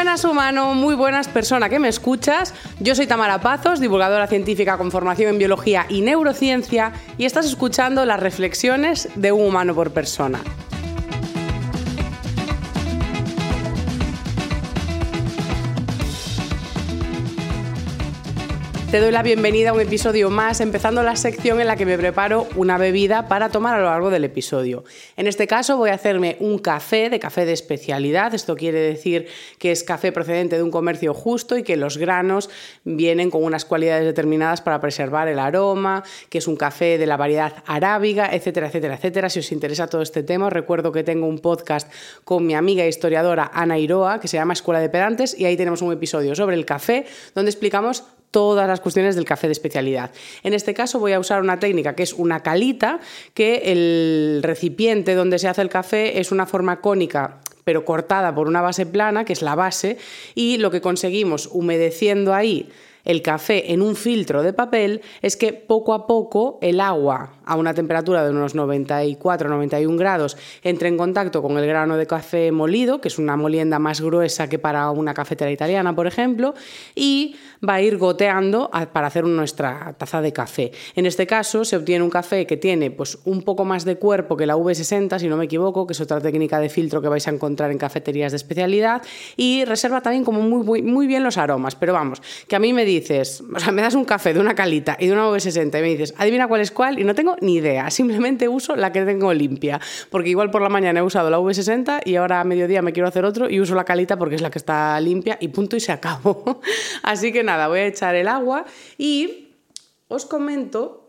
Buenas humano, muy buenas persona que me escuchas. Yo soy Tamara Pazos, divulgadora científica con formación en biología y neurociencia, y estás escuchando las reflexiones de un humano por persona. Te doy la bienvenida a un episodio más, empezando la sección en la que me preparo una bebida para tomar a lo largo del episodio. En este caso voy a hacerme un café de café de especialidad. Esto quiere decir que es café procedente de un comercio justo y que los granos vienen con unas cualidades determinadas para preservar el aroma, que es un café de la variedad arábiga, etcétera, etcétera, etcétera. Si os interesa todo este tema, os recuerdo que tengo un podcast con mi amiga historiadora Ana Iroa que se llama Escuela de Pedantes y ahí tenemos un episodio sobre el café donde explicamos todas las cuestiones del café de especialidad. En este caso voy a usar una técnica que es una calita, que el recipiente donde se hace el café es una forma cónica pero cortada por una base plana, que es la base, y lo que conseguimos humedeciendo ahí el café en un filtro de papel es que poco a poco el agua a una temperatura de unos 94-91 grados entre en contacto con el grano de café molido, que es una molienda más gruesa que para una cafetera italiana, por ejemplo, y va a ir goteando para hacer nuestra taza de café. En este caso se obtiene un café que tiene pues, un poco más de cuerpo que la V60, si no me equivoco, que es otra técnica de filtro que vais a encontrar en cafeterías de especialidad, y reserva también como muy, muy, muy bien los aromas. Pero vamos, que a mí me dices, o sea, me das un café de una calita y de una V60 y me dices, adivina cuál es cuál, y no tengo ni idea, simplemente uso la que tengo limpia, porque igual por la mañana he usado la V60 y ahora a mediodía me quiero hacer otro y uso la calita porque es la que está limpia y punto y se acabó. Así que nada, voy a echar el agua y os comento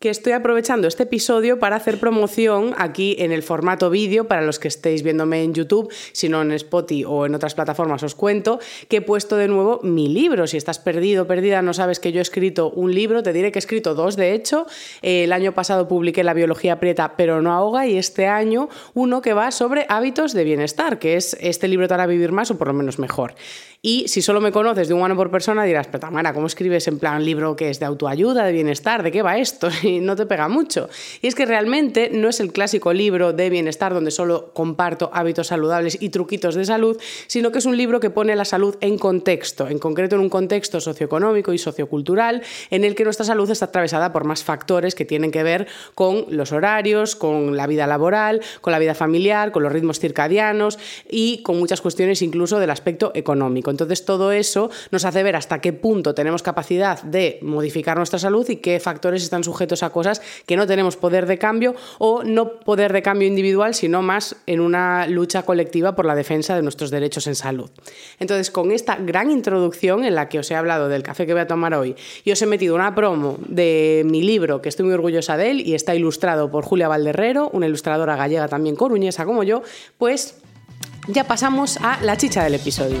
que estoy aprovechando este episodio para hacer promoción aquí en el formato vídeo para los que estéis viéndome en YouTube, si no en Spotify o en otras plataformas os cuento que he puesto de nuevo mi libro. Si estás perdido, perdida, no sabes que yo he escrito un libro, te diré que he escrito dos de hecho. El año pasado publiqué La biología aprieta pero no ahoga y este año uno que va sobre hábitos de bienestar, que es este libro te hará vivir más o por lo menos mejor. Y si solo me conoces de un año por persona dirás, pero Tamara, ¿cómo escribes en plan libro que es de autoayuda, de bienestar? ¿De qué va esto? no te pega mucho. Y es que realmente no es el clásico libro de bienestar donde solo comparto hábitos saludables y truquitos de salud, sino que es un libro que pone la salud en contexto, en concreto en un contexto socioeconómico y sociocultural en el que nuestra salud está atravesada por más factores que tienen que ver con los horarios, con la vida laboral, con la vida familiar, con los ritmos circadianos y con muchas cuestiones incluso del aspecto económico. Entonces todo eso nos hace ver hasta qué punto tenemos capacidad de modificar nuestra salud y qué factores están sujetos a cosas que no tenemos poder de cambio o no poder de cambio individual, sino más en una lucha colectiva por la defensa de nuestros derechos en salud. Entonces, con esta gran introducción en la que os he hablado del café que voy a tomar hoy y os he metido una promo de mi libro, que estoy muy orgullosa de él y está ilustrado por Julia Valderrero, una ilustradora gallega también coruñesa como yo, pues ya pasamos a la chicha del episodio.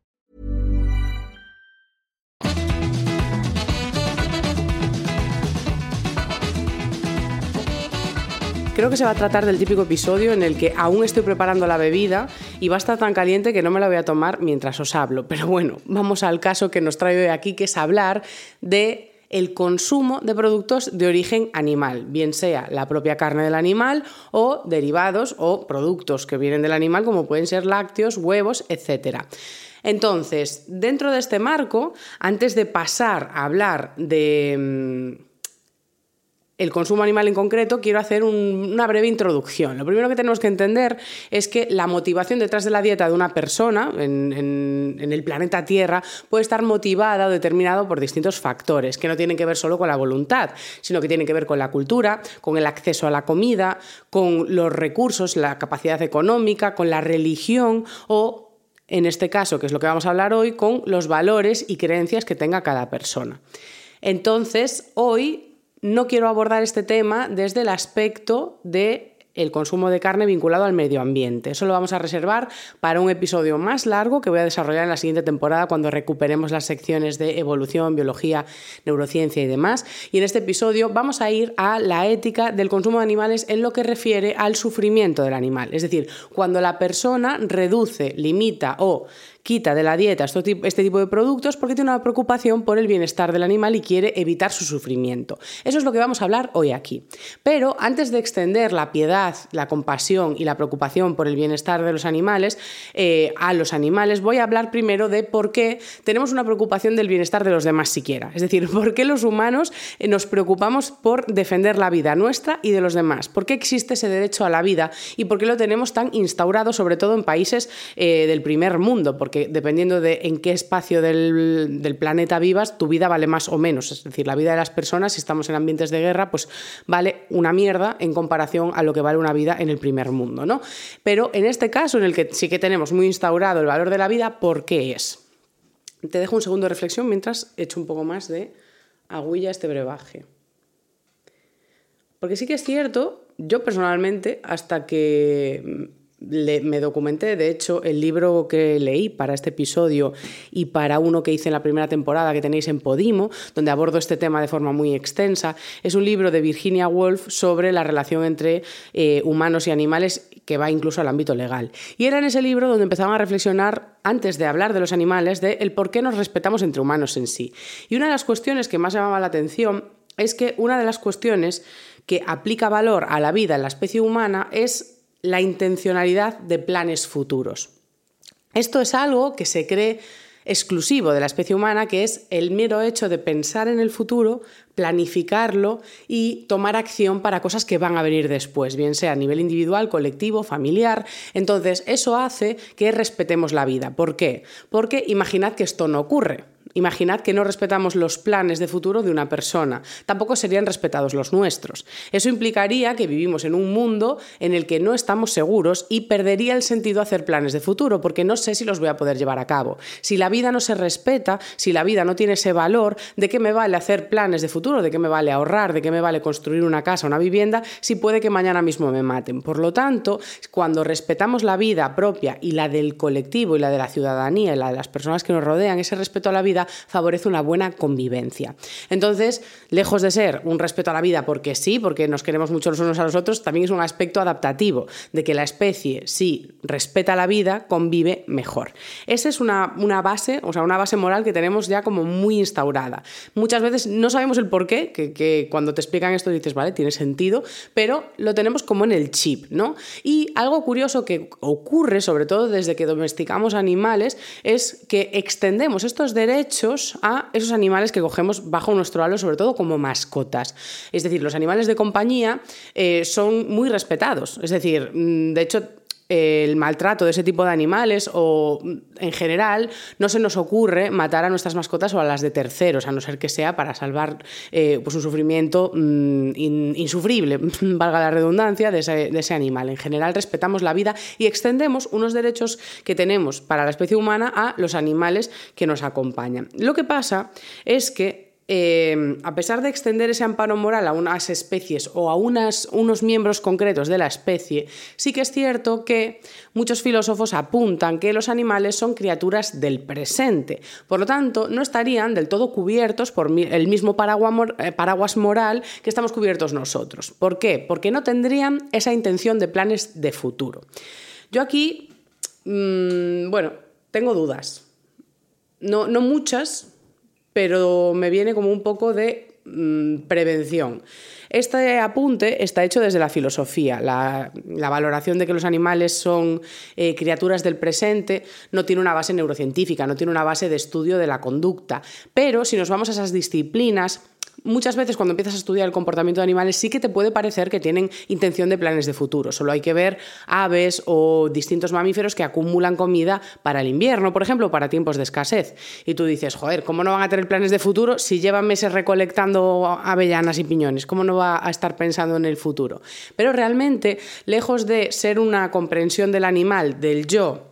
Creo que se va a tratar del típico episodio en el que aún estoy preparando la bebida y va a estar tan caliente que no me la voy a tomar mientras os hablo. Pero bueno, vamos al caso que nos trae hoy aquí, que es hablar de el consumo de productos de origen animal, bien sea la propia carne del animal o derivados o productos que vienen del animal como pueden ser lácteos, huevos, etc. Entonces, dentro de este marco, antes de pasar a hablar de mm, el consumo animal en concreto, quiero hacer una breve introducción. Lo primero que tenemos que entender es que la motivación detrás de la dieta de una persona en, el planeta Tierra puede estar motivada o determinado por distintos factores que no tienen que ver solo con la voluntad, sino que tienen que ver con la cultura, con el acceso a la comida, con los recursos, la capacidad económica, con la religión o en este caso, que es lo que vamos a hablar hoy, con los valores y creencias que tenga cada persona. Entonces, hoy no quiero abordar este tema desde el aspecto de el consumo de carne vinculado al medio ambiente. Eso lo vamos a reservar para un episodio más largo que voy a desarrollar en la siguiente temporada cuando recuperemos las secciones de evolución, biología, neurociencia y demás. Y en este episodio vamos a ir a la ética del consumo de animales en lo que refiere al sufrimiento del animal. Es decir, cuando la persona reduce, limita o quita de la dieta este tipo de productos porque tiene una preocupación por el bienestar del animal y quiere evitar su sufrimiento. Eso es lo que vamos a hablar hoy aquí. Pero antes de extender la piedad, la compasión y la preocupación por el bienestar de los animales eh, a los animales, voy a hablar primero de por qué tenemos una preocupación del bienestar de los demás siquiera. Es decir, por qué los humanos eh, nos preocupamos por defender la vida nuestra y de los demás. ¿Por qué existe ese derecho a la vida y por qué lo tenemos tan instaurado, sobre todo en países eh, del primer mundo? porque dependiendo de en qué espacio del, planeta vivas, tu vida vale más o menos. Es decir, la vida de las personas, si estamos en ambientes de guerra, pues vale una mierda en comparación a lo que vale una vida en el primer mundo, ¿no? Pero en este caso, en el que sí que tenemos muy instaurado el valor de la vida, ¿por qué es? Te dejo un segundo de reflexión mientras echo un poco más de aguilla este brebaje. Porque sí que es cierto, yo personalmente, hasta que me documenté, de hecho, el libro que leí para este episodio y para uno que hice en la primera temporada que tenéis en Podimo, donde abordo este tema de forma muy extensa, es un libro de Virginia Woolf sobre la relación entre eh, humanos y animales que va incluso al ámbito legal. Y era en ese libro donde empezaban a reflexionar, antes de hablar de los animales, de el por qué nos respetamos entre humanos en sí. Y una de las cuestiones que más llamaba la atención es que una de las cuestiones que aplica valor a la vida en la especie humana es la intencionalidad de planes futuros. Esto es algo que se cree exclusivo de la especie humana, que es el mero hecho de pensar en el futuro, planificarlo y tomar acción para cosas que van a venir después, bien sea a nivel individual, colectivo, familiar. Entonces, eso hace que respetemos la vida. ¿Por qué? Porque imaginad que esto no ocurre. Imaginad que no respetamos los planes de futuro de una persona, tampoco serían respetados los nuestros. Eso implicaría que vivimos en un mundo en el que no estamos seguros y perdería el sentido hacer planes de futuro, porque no sé si los voy a poder llevar a cabo. Si la vida no se respeta, si la vida no tiene ese valor, ¿de qué me vale hacer planes de futuro? ¿De qué me vale ahorrar? ¿De qué me vale construir una casa, una vivienda, si puede que mañana mismo me maten? Por lo tanto, cuando respetamos la vida propia y la del colectivo y la de la ciudadanía y la de las personas que nos rodean, ese respeto a la vida, favorece una buena convivencia. Entonces, lejos de ser un respeto a la vida porque sí, porque nos queremos mucho los unos a los otros, también es un aspecto adaptativo, de que la especie, si respeta la vida, convive mejor. Esa es una, una base, o sea, una base moral que tenemos ya como muy instaurada. Muchas veces no sabemos el por qué, que, que cuando te explican esto dices, vale, tiene sentido, pero lo tenemos como en el chip, ¿no? Y algo curioso que ocurre, sobre todo desde que domesticamos animales, es que extendemos estos derechos a esos animales que cogemos bajo nuestro halo, sobre todo como mascotas. Es decir, los animales de compañía eh, son muy respetados. Es decir, mm, de hecho, el maltrato de ese tipo de animales o en general no se nos ocurre matar a nuestras mascotas o a las de terceros, a no ser que sea para salvar eh, pues un sufrimiento mm, insufrible, valga la redundancia, de ese, animal. En general respetamos la vida y extendemos unos derechos que tenemos para la especie humana a los animales que nos acompañan. Lo que pasa es que eh, a pesar de extender ese amparo moral a unas especies o a unos miembros concretos de la especie, sí que es cierto que muchos filósofos apuntan que los animales son criaturas del presente. Por lo tanto, no estarían del todo cubiertos por el mismo eh, paraguas moral que estamos cubiertos nosotros. ¿Por qué? Porque no tendrían esa intención de planes de futuro. Yo aquí, mmm, bueno, tengo dudas. No, no muchas, pero me viene como un poco de mm, prevención. Este apunte está hecho desde la filosofía. La, valoración de que los animales son eh, criaturas del presente no tiene una base neurocientífica, no tiene una base de estudio de la conducta. Pero si nos vamos a esas disciplinas, muchas veces cuando empiezas a estudiar el comportamiento de animales sí que te puede parecer que tienen intención de planes de futuro. Solo hay que ver aves o distintos mamíferos que acumulan comida para el invierno, por ejemplo, para tiempos de escasez. Y tú dices, joder, ¿cómo no van a tener planes de futuro si llevan meses recolectando avellanas y piñones? ¿Cómo no va a estar pensando en el futuro? Pero realmente, lejos de ser una comprensión del animal, del yo,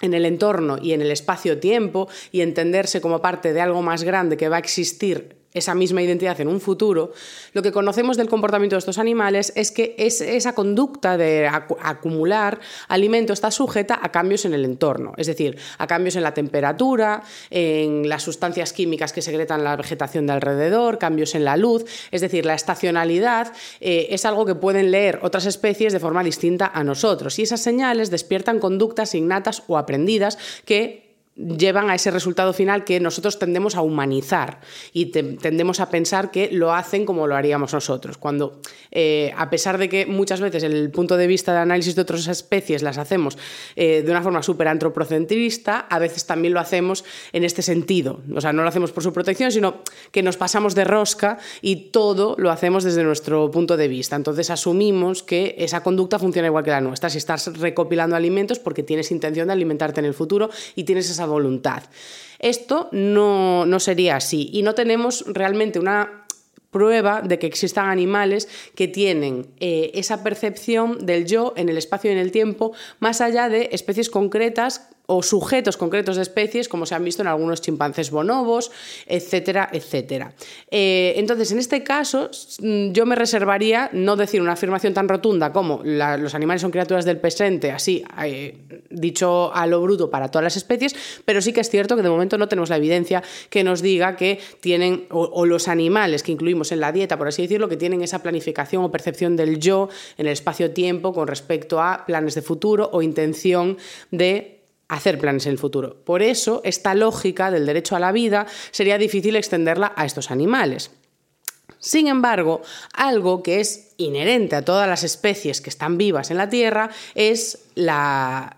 en el entorno y en el espacio-tiempo y entenderse como parte de algo más grande que va a existir esa misma identidad en un futuro, lo que conocemos del comportamiento de estos animales es que esa conducta de acumular alimento está sujeta a cambios en el entorno, es decir, a cambios en la temperatura, en las sustancias químicas que secretan la vegetación de alrededor, cambios en la luz, es decir, la estacionalidad eh, es algo que pueden leer otras especies de forma distinta a nosotros. Y esas señales despiertan conductas innatas o aprendidas que llevan a ese resultado final que nosotros tendemos a humanizar y tendemos a pensar que lo hacen como lo haríamos nosotros. Cuando, eh, a pesar de que muchas veces el punto de vista de análisis de otras especies las hacemos eh, de una forma súper antropocentrista, a veces también lo hacemos en este sentido. O sea, no lo hacemos por su protección, sino que nos pasamos de rosca y todo lo hacemos desde nuestro punto de vista. Entonces asumimos que esa conducta funciona igual que la nuestra. Si estás recopilando alimentos porque tienes intención de alimentarte en el futuro y tienes esa voluntad. Esto no, sería así y no tenemos realmente una prueba de que existan animales que tienen eh, esa percepción del yo en el espacio y en el tiempo más allá de especies concretas o sujetos concretos de especies, como se han visto en algunos chimpancés bonobos, etcétera, etcétera. Eh, entonces, en este caso, mm, yo me reservaría no decir una afirmación tan rotunda como los animales son criaturas del presente, así eh, dicho a lo bruto para todas las especies, pero sí que es cierto que de momento no tenemos la evidencia que nos diga que tienen, o los animales que incluimos en la dieta, por así decirlo, que tienen esa planificación o percepción del yo en el espacio-tiempo con respecto a planes de futuro o intención de hacer planes en el futuro. Por eso, esta lógica del derecho a la vida sería difícil extenderla a estos animales. Sin embargo, algo que es inherente a todas las especies que están vivas en la Tierra es la,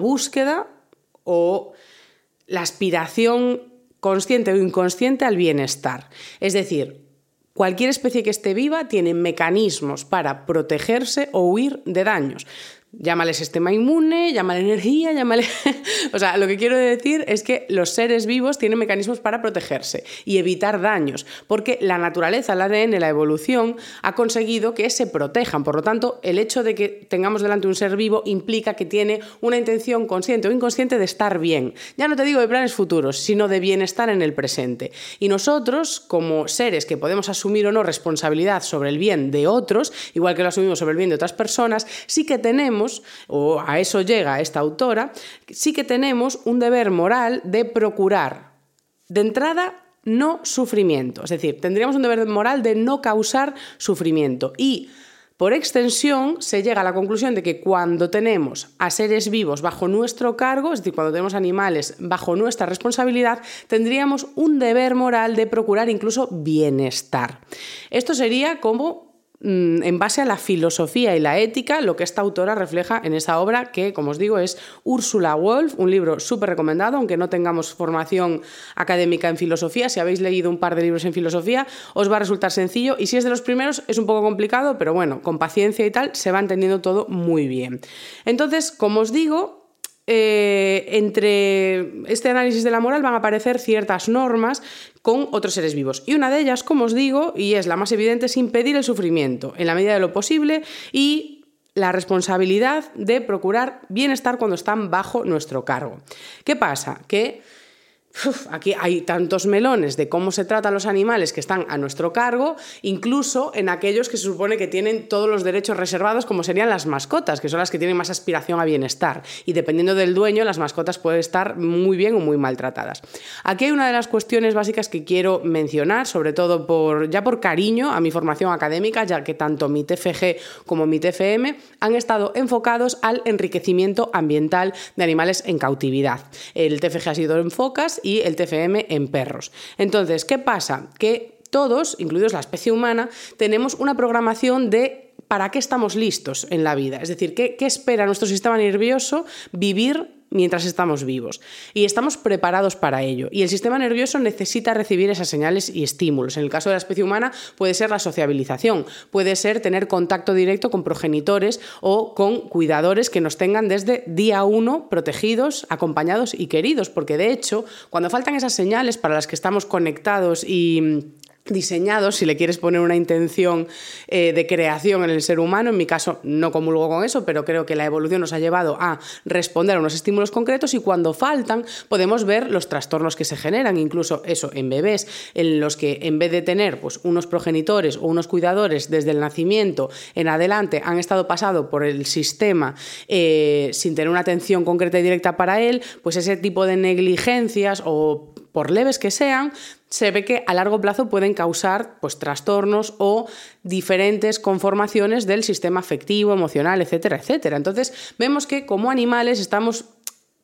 búsqueda o la aspiración consciente o inconsciente al bienestar. Es decir, cualquier especie que esté viva tiene mecanismos para protegerse o huir de daños. Llámale sistema inmune, llámale energía, llámale... o sea, lo que quiero decir es que los seres vivos tienen mecanismos para protegerse y evitar daños, porque la naturaleza, el ADN, la evolución ha conseguido que se protejan. Por lo tanto, el hecho de que tengamos delante un ser vivo implica que tiene una intención consciente o inconsciente de estar bien. Ya no te digo de planes futuros, sino de bienestar en el presente. Y nosotros, como seres que podemos asumir o no responsabilidad sobre el bien de otros, igual que lo asumimos sobre el bien de otras personas, sí que tenemos o a eso llega esta autora, sí que tenemos un deber moral de procurar, de entrada, no sufrimiento. Es decir, tendríamos un deber moral de no causar sufrimiento. Y por extensión, se llega a la conclusión de que cuando tenemos a seres vivos bajo nuestro cargo, es decir, cuando tenemos animales bajo nuestra responsabilidad, tendríamos un deber moral de procurar incluso bienestar. Esto sería como en base a la filosofía y la ética, lo que esta autora refleja en esa obra que, como os digo, es Úrsula Wolf, un libro súper recomendado, aunque no tengamos formación académica en filosofía. Si habéis leído un par de libros en filosofía, os va a resultar sencillo y si es de los primeros es un poco complicado, pero bueno, con paciencia y tal se va entendiendo todo muy bien. Entonces, como os digo, eh, entre este análisis de la moral van a aparecer ciertas normas con otros seres vivos. Y una de ellas, como os digo, y es la más evidente, es impedir el sufrimiento en la medida de lo posible y la responsabilidad de procurar bienestar cuando están bajo nuestro cargo. ¿Qué pasa? Que aquí hay tantos melones de cómo se tratan los animales que están a nuestro cargo, incluso en aquellos que se supone que tienen todos los derechos reservados, como serían las mascotas, que son las que tienen más aspiración a bienestar. Y dependiendo del dueño, las mascotas pueden estar muy bien o muy maltratadas. Aquí hay una de las cuestiones básicas que quiero mencionar, sobre todo por, ya por cariño a mi formación académica, ya que tanto mi TFG como mi TFM han estado enfocados al enriquecimiento ambiental de animales en cautividad. El TFG ha sido en focas y el TFM en perros. Entonces, ¿qué pasa? Que todos, incluidos la especie humana, tenemos una programación de para qué estamos listos en la vida. Es decir, qué, qué espera nuestro sistema nervioso vivir mientras estamos vivos. Y estamos preparados para ello. Y el sistema nervioso necesita recibir esas señales y estímulos. En el caso de la especie humana puede ser la sociabilización, puede ser tener contacto directo con progenitores o con cuidadores que nos tengan desde día uno protegidos, acompañados y queridos. Porque de hecho, cuando faltan esas señales para las que estamos conectados y diseñados, si le quieres poner una intención eh, de creación en el ser humano, en mi caso no comulgo con eso, pero creo que la evolución nos ha llevado a responder a unos estímulos concretos y cuando faltan podemos ver los trastornos que se generan, incluso eso en bebés, en los que en vez de tener pues, unos progenitores o unos cuidadores desde el nacimiento en adelante han estado pasado por el sistema eh, sin tener una atención concreta y directa para él, pues ese tipo de negligencias o por leves que sean, se ve que a largo plazo pueden causar pues, trastornos o diferentes conformaciones del sistema afectivo, emocional, etcétera, etcétera. Entonces, vemos que como animales estamos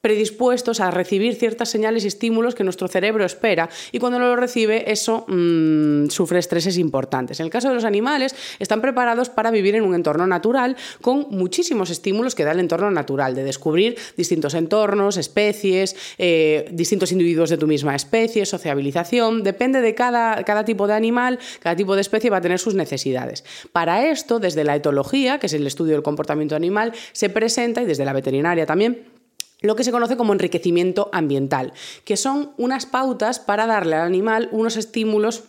predispuestos a recibir ciertas señales y estímulos que nuestro cerebro espera y cuando no lo recibe eso mm, sufre estreses importantes. En el caso de los animales están preparados para vivir en un entorno natural con muchísimos estímulos que da el entorno natural, de descubrir distintos entornos, especies, eh, distintos individuos de tu misma especie, sociabilización, depende de cada, cada tipo de animal, cada tipo de especie va a tener sus necesidades. Para esto, desde la etología, que es el estudio del comportamiento animal, se presenta, y desde la veterinaria también, lo que se conoce como enriquecimiento ambiental, que son unas pautas para darle al animal unos estímulos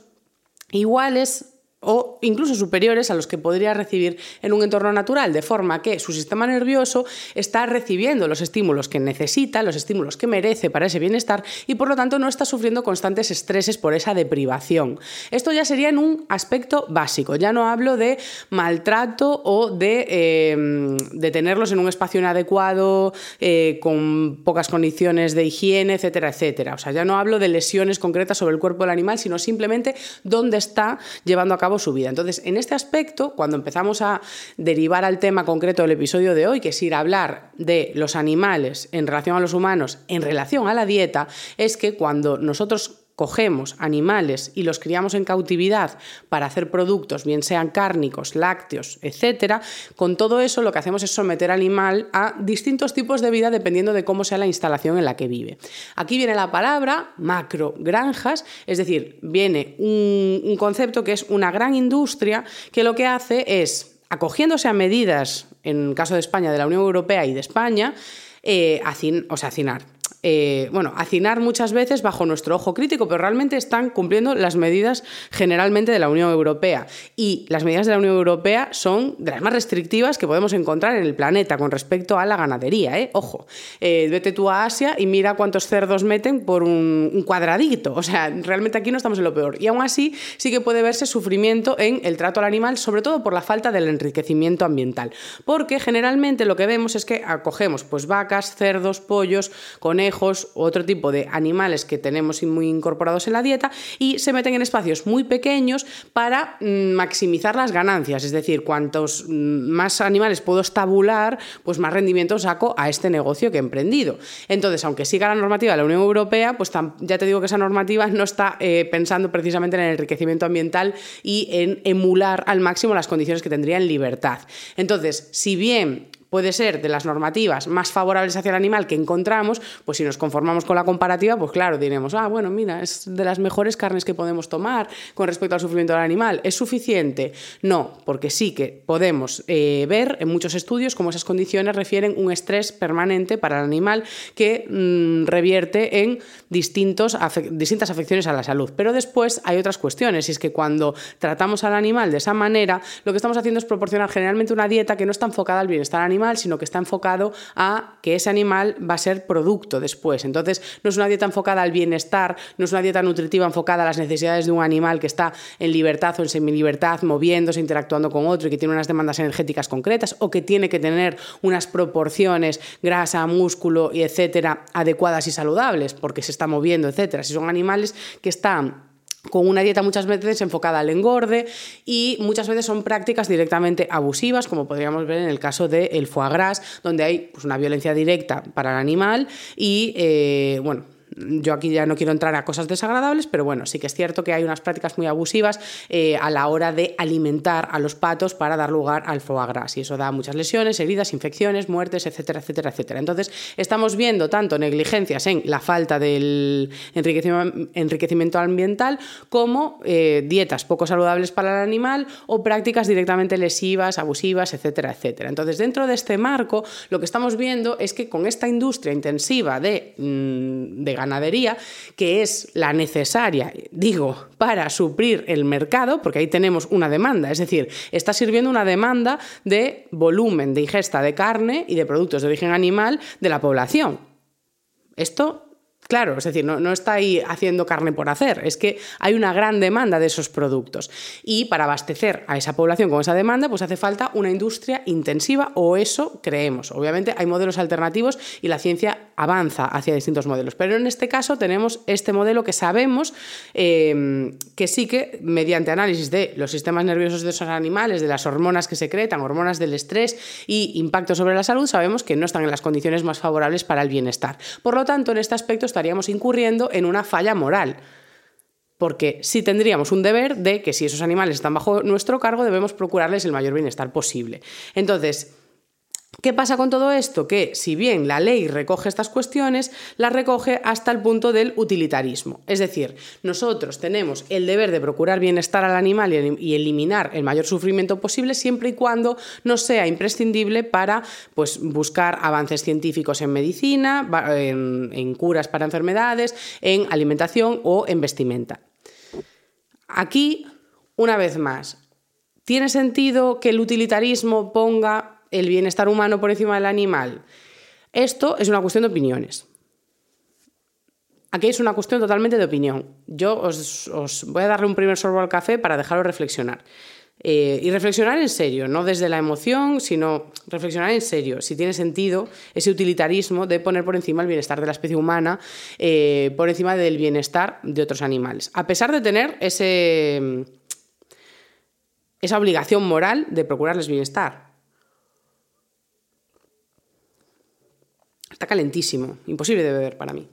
iguales o incluso superiores a los que podría recibir en un entorno natural, de forma que su sistema nervioso está recibiendo los estímulos que necesita, los estímulos que merece para ese bienestar y por lo tanto no está sufriendo constantes estreses por esa deprivación. Esto ya sería en un aspecto básico, ya no hablo de maltrato o de, em, tenerlos en un espacio inadecuado, eh, con pocas condiciones de higiene, etcétera, etcétera. O sea, ya no hablo de lesiones concretas sobre el cuerpo del animal, sino simplemente dónde está llevando a cabo su vida. Entonces, en este aspecto, cuando empezamos a derivar al tema concreto del episodio de hoy, que es ir a hablar de los animales en relación a los humanos, en relación a la dieta, es que cuando nosotros cogemos animales y los criamos en cautividad para hacer productos, bien sean cárnicos, lácteos, etcétera, con todo eso lo que hacemos es someter al animal a distintos tipos de vida dependiendo de cómo sea la instalación en la que vive. Aquí viene la palabra macro granjas, es decir, viene un, concepto que es una gran industria que lo que hace es, acogiéndose a medidas, en caso de España, de la Unión Europea y de España, eh, o sea, eh, bueno, hacinar muchas veces bajo nuestro ojo crítico, pero realmente están cumpliendo las medidas generalmente de la Unión Europea. Y las medidas de la Unión Europea son de las más restrictivas que podemos encontrar en el planeta con respecto a la ganadería. ¿eh? Ojo, eh, vete tú a Asia y mira cuántos cerdos meten por un, cuadradito. O sea, realmente aquí no estamos en lo peor. Y aún así sí que puede verse sufrimiento en el trato al animal, sobre todo por la falta del enriquecimiento ambiental. Porque generalmente lo que vemos es que acogemos pues, vacas, cerdos, pollos, conejos, otro tipo de animales que tenemos muy incorporados en la dieta y se meten en espacios muy pequeños para mm, maximizar las ganancias. Es decir, cuantos mm, más animales puedo estabular, pues más rendimiento saco a este negocio que he emprendido. Entonces, aunque siga la normativa de la Unión Europea, pues ya te digo que esa normativa no está eh, pensando precisamente en el enriquecimiento ambiental y en emular al máximo las condiciones que tendría en libertad. Entonces, si bien puede ser de las normativas más favorables hacia el animal que encontramos, pues si nos conformamos con la comparativa, pues claro, diremos, ah, bueno, mira, es de las mejores carnes que podemos tomar con respecto al sufrimiento del animal. ¿Es suficiente? No, porque sí que podemos eh, ver en muchos estudios cómo esas condiciones refieren un estrés permanente para el animal que mm, revierte en distintos, distintas afecciones a la salud. Pero después hay otras cuestiones, y es que cuando tratamos al animal de esa manera, lo que estamos haciendo es proporcionar generalmente una dieta que no está enfocada al bienestar animal, animal, sino que está enfocado a que ese animal va a ser producto después. Entonces, no es una dieta enfocada al bienestar, no es una dieta nutritiva enfocada a las necesidades de un animal que está en libertad o en semilibertad, moviéndose, interactuando con otro y que tiene unas demandas energéticas concretas o que tiene que tener unas proporciones grasa, músculo y etcétera adecuadas y saludables porque se está moviendo, etcétera. Si son animales que están con una dieta muchas veces enfocada al engorde y muchas veces son prácticas directamente abusivas, como podríamos ver en el caso del foie gras, donde hay pues, una violencia directa para el animal y, eh, bueno, yo aquí ya no quiero entrar a cosas desagradables, pero bueno, sí que es cierto que hay unas prácticas muy abusivas eh, a la hora de alimentar a los patos para dar lugar al foie gras. Y eso da muchas lesiones, heridas, infecciones, muertes, etcétera, etcétera, etcétera. Entonces, estamos viendo tanto negligencias en la falta del enriquecimiento ambiental como eh, dietas poco saludables para el animal o prácticas directamente lesivas, abusivas, etcétera, etcétera. Entonces, dentro de este marco, lo que estamos viendo es que con esta industria intensiva de, mm, de ganadería, que es la necesaria, digo, para suplir el mercado, porque ahí tenemos una demanda, es decir, está sirviendo una demanda de volumen de ingesta de carne y de productos de origen animal de la población. Esto Claro, es decir, no, está ahí haciendo carne por hacer, es que hay una gran demanda de esos productos. Y para abastecer a esa población con esa demanda, pues hace falta una industria intensiva, o eso creemos. Obviamente hay modelos alternativos y la ciencia avanza hacia distintos modelos. Pero en este caso tenemos este modelo que sabemos eh, que sí que, mediante análisis de los sistemas nerviosos de esos animales, de las hormonas que secretan, hormonas del estrés y impacto sobre la salud, sabemos que no están en las condiciones más favorables para el bienestar. Por lo tanto, en este aspecto estaríamos incurriendo en una falla moral. Porque sí tendríamos un deber de que si esos animales están bajo nuestro cargo, debemos procurarles el mayor bienestar posible. Entonces, ¿Qué pasa con todo esto? Que si bien la ley recoge estas cuestiones, las recoge hasta el punto del utilitarismo. Es decir, nosotros tenemos el deber de procurar bienestar al animal y eliminar el mayor sufrimiento posible siempre y cuando no sea imprescindible para pues, buscar avances científicos en medicina, en, en curas para enfermedades, en alimentación o en vestimenta. Aquí, una vez más, ¿tiene sentido que el utilitarismo ponga el bienestar humano por encima del animal. Esto es una cuestión de opiniones. Aquí es una cuestión totalmente de opinión. Yo os, voy a darle un primer sorbo al café para dejarlo reflexionar. Eh, y reflexionar en serio, no desde la emoción, sino reflexionar en serio, si tiene sentido ese utilitarismo de poner por encima el bienestar de la especie humana, eh, por encima del bienestar de otros animales. A pesar de tener ese, esa obligación moral de procurarles bienestar. Está calentísimo, imposible de beber para mí.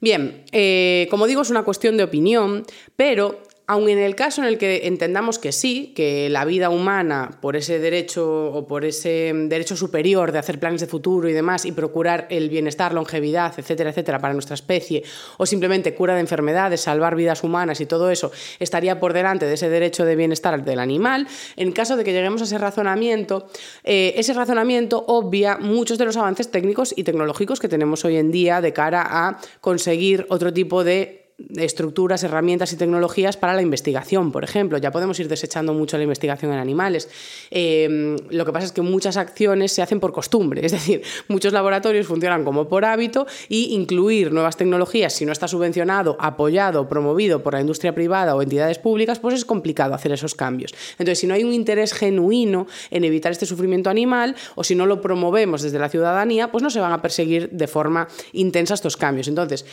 Bien, eh, como digo, es una cuestión de opinión, pero Aun en el caso en el que entendamos que sí, que la vida humana, por ese derecho o por ese derecho superior de hacer planes de futuro y demás, y procurar el bienestar, longevidad, etcétera, etcétera, para nuestra especie, o simplemente cura de enfermedades, salvar vidas humanas y todo eso, estaría por delante de ese derecho de bienestar del animal, en caso de que lleguemos a ese razonamiento, eh, ese razonamiento obvia muchos de los avances técnicos y tecnológicos que tenemos hoy en día de cara a conseguir otro tipo de estructuras, herramientas y tecnologías para la investigación, por ejemplo. Ya podemos ir desechando mucho la investigación en animales. Em, lo que pasa es que muchas acciones se hacen por costumbre, es decir, muchos laboratorios funcionan como por hábito y incluir nuevas tecnologías, si no está subvencionado, apoyado, promovido por la industria privada o entidades públicas, pues es complicado hacer esos cambios. Entonces, si no hay un interés genuino en evitar este sufrimiento animal o si no lo promovemos desde la ciudadanía, pues no se van a perseguir de forma intensa estos cambios. Entonces,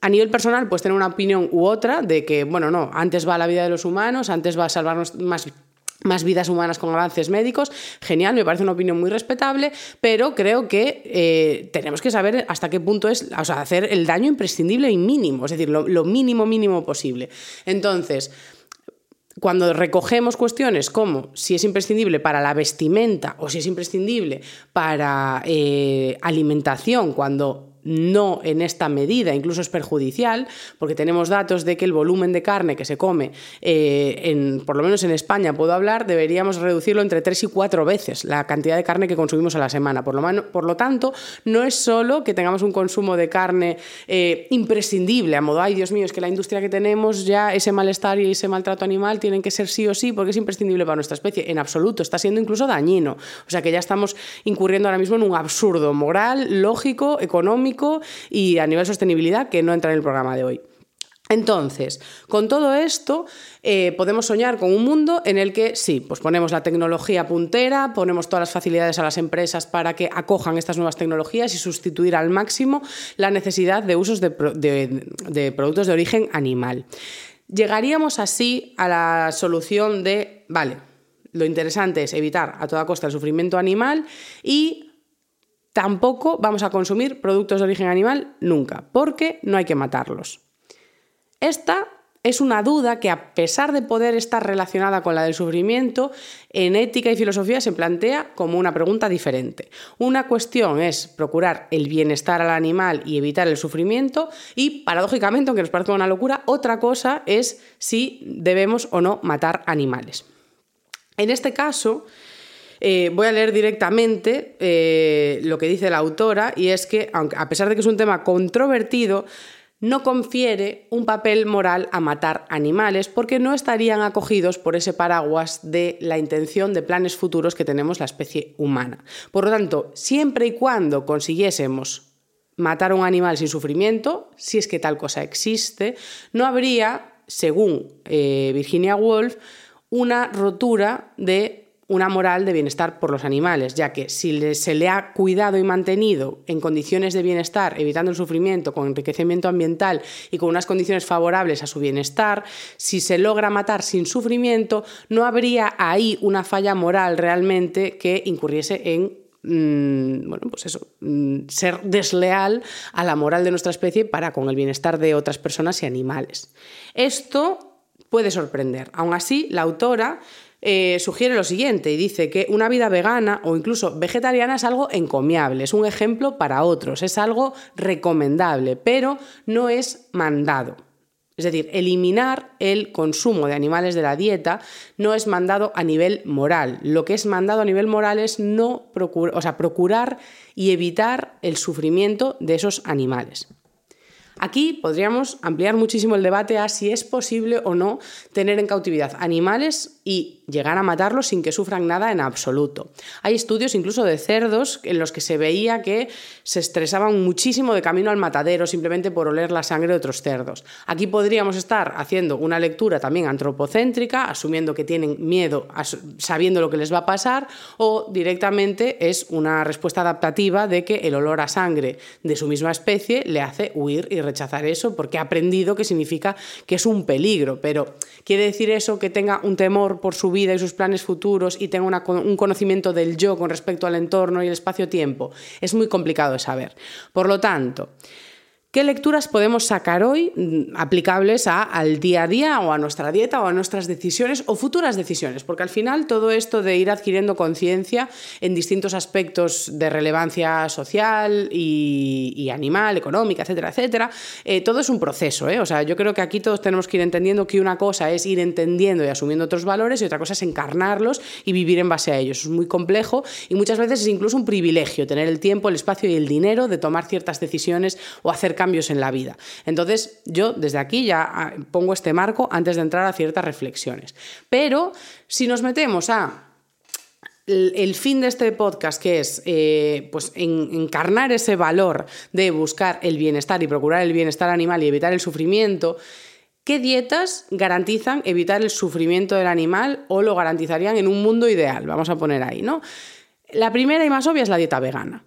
a nivel personal, puedes tener una opinión u otra de que, bueno, no, antes va la vida de los humanos, antes va a salvarnos más más vidas humanas con avances médicos, genial, me parece una opinión muy respetable, pero creo que eh, tenemos que saber hasta qué punto es, o sea, hacer el daño imprescindible y mínimo, es decir, lo, mínimo, mínimo posible. Entonces, cuando recogemos cuestiones como si es imprescindible para la vestimenta o si es imprescindible para eh, alimentación, cuando no en esta medida, incluso es perjudicial, porque tenemos datos de que el volumen de carne que se come, eh, en, por lo menos en España puedo hablar, deberíamos reducirlo entre tres y cuatro veces la cantidad de carne que consumimos a la semana. Por lo, por lo tanto, no es solo que tengamos un consumo de carne eh, imprescindible, a modo, ay Dios mío, es que la industria que tenemos ya ese malestar y ese maltrato animal tienen que ser sí o sí porque es imprescindible para nuestra especie. En absoluto, está siendo incluso dañino. O sea que ya estamos incurriendo ahora mismo en un absurdo moral, lógico, económico y a nivel sostenibilidad que no entra en el programa de hoy. Entonces, con todo esto, eh, podemos soñar con un mundo en el que sí, pues ponemos la tecnología puntera, ponemos todas las facilidades a las empresas para que acojan estas nuevas tecnologías y sustituir al máximo la necesidad de usos de, de productos de origen animal. Llegaríamos así a la solución de, vale, lo interesante es evitar a toda costa el sufrimiento animal y tampoco vamos a consumir productos de origen animal nunca, porque no hay que matarlos. Esta es una duda que a pesar de poder estar relacionada con la del sufrimiento, en ética y filosofía se plantea como una pregunta diferente. Una cuestión es procurar el bienestar al animal y evitar el sufrimiento y, paradójicamente, aunque nos parezca una locura, otra cosa es si debemos o no matar animales. En este caso, eh, voy a leer directamente eh, lo que dice la autora y es que, aunque, a pesar de que es un tema controvertido, no confiere un papel moral a matar animales porque no estarían acogidos por ese paraguas de la intención de planes futuros que tenemos la especie humana. Por lo tanto, siempre y cuando consiguiésemos matar a un animal sin sufrimiento, si es que tal cosa existe, no habría, según eh, Virginia Woolf, una rotura de una moral de bienestar por los animales, ya que si se le ha cuidado y mantenido en condiciones de bienestar, evitando el sufrimiento, con enriquecimiento ambiental y con unas condiciones favorables a su bienestar, si se logra matar sin sufrimiento, no habría ahí una falla moral realmente que incurriese en mm, bueno, pues eso, mm, ser desleal a la moral de nuestra especie para con el bienestar de otras personas y animales. Esto puede sorprender. Aún así, la autora eh, sugiere lo siguiente y dice que una vida vegana o incluso vegetariana es algo encomiable, es un ejemplo para otros, es algo recomendable, pero no es mandado. Es decir, eliminar el consumo de animales de la dieta no es mandado a nivel moral. Lo que es mandado a nivel moral es no o sea, procurar y evitar el sufrimiento de esos animales. Aquí podríamos ampliar muchísimo el debate a si es posible o no tener en cautividad animales y llegar a matarlos sin que sufran nada en absoluto. Hay estudios incluso de cerdos en los que se veía que se estresaban muchísimo de camino al matadero simplemente por oler la sangre de otros cerdos. Aquí podríamos estar haciendo una lectura también antropocéntrica, asumiendo que tienen miedo, sabiendo lo que les va a pasar, o directamente es una respuesta adaptativa de que el olor a sangre de su misma especie le hace huir y rechazar eso porque ha aprendido que significa que es un peligro, pero quiere decir eso que tenga un temor por su vida y sus planes futuros y tenga un conocimiento del yo con respecto al entorno y el espacio-tiempo. Es muy complicado de saber. Por lo tanto, ¿Qué lecturas podemos sacar hoy mm, aplicables al día a día o a nuestra dieta o a nuestras decisiones o futuras decisiones? Porque al final todo esto de ir adquiriendo conciencia en distintos aspectos de relevancia social y, animal, económica, etcétera, etcétera, eh, todo es un proceso. ¿eh? O sea, yo creo que aquí todos tenemos que ir entendiendo que una cosa es ir entendiendo y asumiendo otros valores y otra cosa es encarnarlos y vivir en base a ellos. Es muy complejo y muchas veces es incluso un privilegio tener el tiempo, el espacio y el dinero de tomar ciertas decisiones o hacer cambios en la vida. Entonces, yo desde aquí ya ah, pongo este marco antes de entrar a ciertas reflexiones. Pero si nos metemos a el fin de este podcast, que es eh, pues encarnar ese valor de buscar el bienestar y procurar el bienestar animal y evitar el sufrimiento, ¿qué dietas garantizan evitar el sufrimiento del animal o lo garantizarían en un mundo ideal? Vamos a poner ahí, ¿no? La primera y más obvia es la dieta vegana.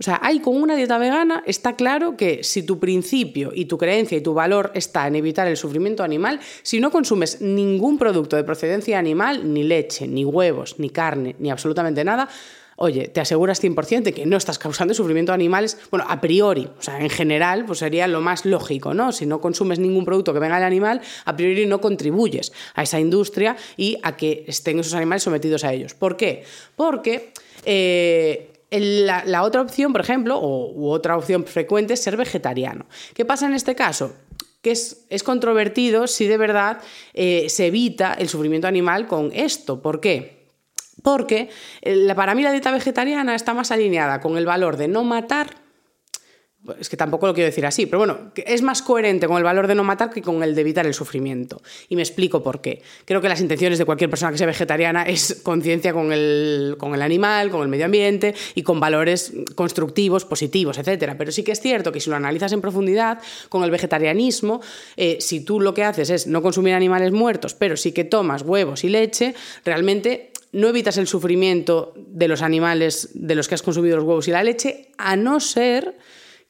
O sea, hay con una dieta vegana, está claro que si tu principio y tu creencia y tu valor está en evitar el sufrimiento animal, si no consumes ningún producto de procedencia animal, ni leche, ni huevos, ni carne, ni absolutamente nada, oye, te aseguras 100% de que no estás causando sufrimiento a animales, bueno, a priori, o sea, en general, pues sería lo más lógico, ¿no? Si no consumes ningún producto que venga del animal, a priori no contribuyes a esa industria y a que estén esos animales sometidos a ellos. ¿Por qué? Porque... Eh, la, la, otra opción, por ejemplo, o, u otra opción frecuente es ser vegetariano. ¿Qué pasa en este caso? que es, es, controvertido si de verdad eh, se evita el sufrimiento animal con esto. ¿Por qué? Porque eh, para mí la dieta vegetariana está más alineada con el valor de no matar es que tampoco lo quiero decir así, pero bueno, es más coherente con el valor de no matar que con el de evitar el sufrimiento. Y me explico por qué. Creo que las intenciones de cualquier persona que sea vegetariana es conciencia con el, con el animal, con el medio ambiente y con valores constructivos, positivos, etc. Pero sí que es cierto que si lo analizas en profundidad, con el vegetarianismo, eh, si tú lo que haces es no consumir animales muertos, pero sí que tomas huevos y leche, realmente no evitas el sufrimiento de los animales de los que has consumido los huevos y la leche, a no ser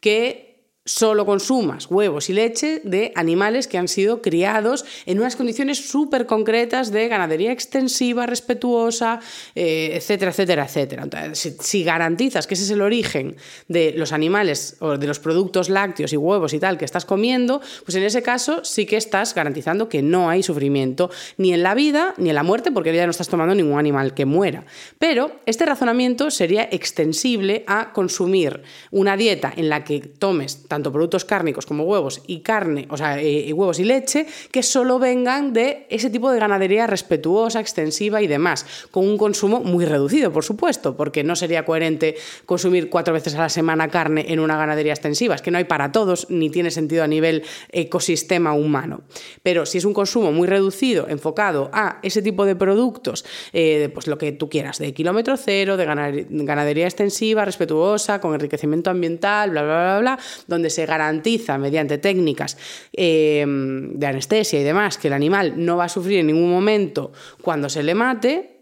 que solo consumas huevos y leche de animales que han sido criados en unas condiciones súper concretas de ganadería extensiva, respetuosa, eh, etcétera, etcétera, etcétera. Entonces, si, garantizas que ese es el origen de los animales o de los productos lácteos y huevos y tal que estás comiendo, pues en ese caso sí que estás garantizando que no hay sufrimiento ni en la vida ni en la muerte, porque ya no estás tomando ningún animal que muera. Pero este razonamiento sería extensible a consumir una dieta en la que tomes tanto productos cárnicos como huevos y carne, o sea, eh, huevos y leche, que solo vengan de ese tipo de ganadería respetuosa, extensiva y demás, con un consumo muy reducido, por supuesto, porque no sería coherente consumir cuatro veces a la semana carne en una ganadería extensiva, es que no hay para todos ni tiene sentido a nivel ecosistema humano. Pero si es un consumo muy reducido, enfocado a ese tipo de productos, eh, pues lo que tú quieras, de kilómetro cero, de ganadería extensiva, respetuosa, con enriquecimiento ambiental, bla, bla, bla, bla, donde se garantiza mediante técnicas eh, de anestesia y demás que el animal no va a sufrir en ningún momento cuando se le mate,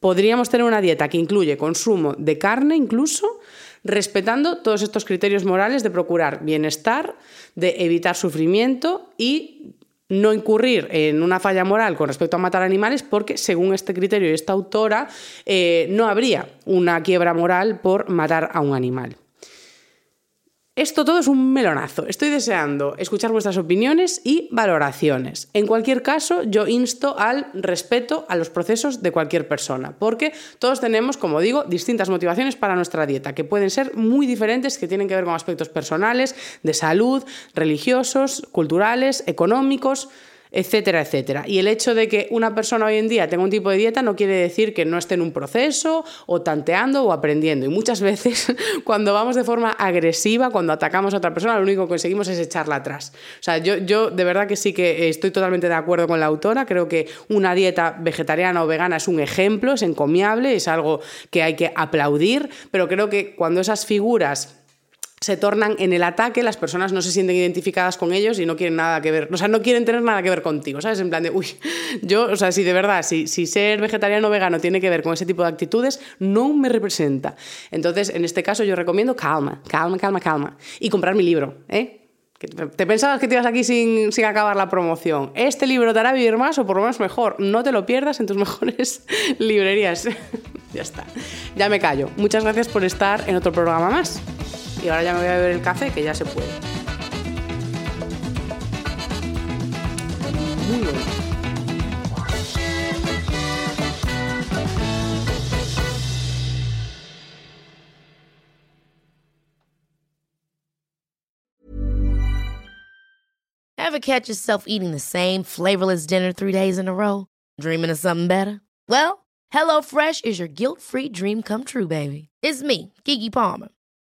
podríamos tener una dieta que incluye consumo de carne incluso, respetando todos estos criterios morales de procurar bienestar, de evitar sufrimiento y no incurrir en una falla moral con respecto a matar animales porque, según este criterio y esta autora, eh, no habría una quiebra moral por matar a un animal. Esto todo es un melonazo. Estoy deseando escuchar vuestras opiniones y valoraciones. En cualquier caso, yo insto al respeto a los procesos de cualquier persona, porque todos tenemos, como digo, distintas motivaciones para nuestra dieta, que pueden ser muy diferentes, que tienen que ver con aspectos personales, de salud, religiosos, culturales, económicos etcétera, etcétera. Y el hecho de que una persona hoy en día tenga un tipo de dieta no quiere decir que no esté en un proceso o tanteando o aprendiendo. Y muchas veces cuando vamos de forma agresiva, cuando atacamos a otra persona, lo único que conseguimos es echarla atrás. O sea, yo, yo de verdad que sí que estoy totalmente de acuerdo con la autora. Creo que una dieta vegetariana o vegana es un ejemplo, es encomiable, es algo que hay que aplaudir, pero creo que cuando esas figuras se tornan en el ataque, las personas no se sienten identificadas con ellos y no quieren nada que ver, o sea, no quieren tener nada que ver contigo, ¿sabes? En plan de, uy, yo, o sea, si de verdad, si, si ser vegetariano o vegano tiene que ver con ese tipo de actitudes, no me representa. Entonces, en este caso yo recomiendo calma, calma, calma, calma. Y comprar mi libro, ¿eh? ¿Te pensabas que te ibas aquí sin, sin, acabar la promoción? Este libro te hará vivir más o por lo menos mejor. No te lo pierdas en tus mejores librerías. ya está. Ya me callo. Muchas gracias por estar en otro programa más y ahora ya me voy a beber el café que ya se puede. Muy bueno. Ever catch yourself eating the same flavorless dinner three days in a row? Dreaming of something better? Well, HelloFresh is your guilt-free dream come true, baby. It's me, Kiki Palmer.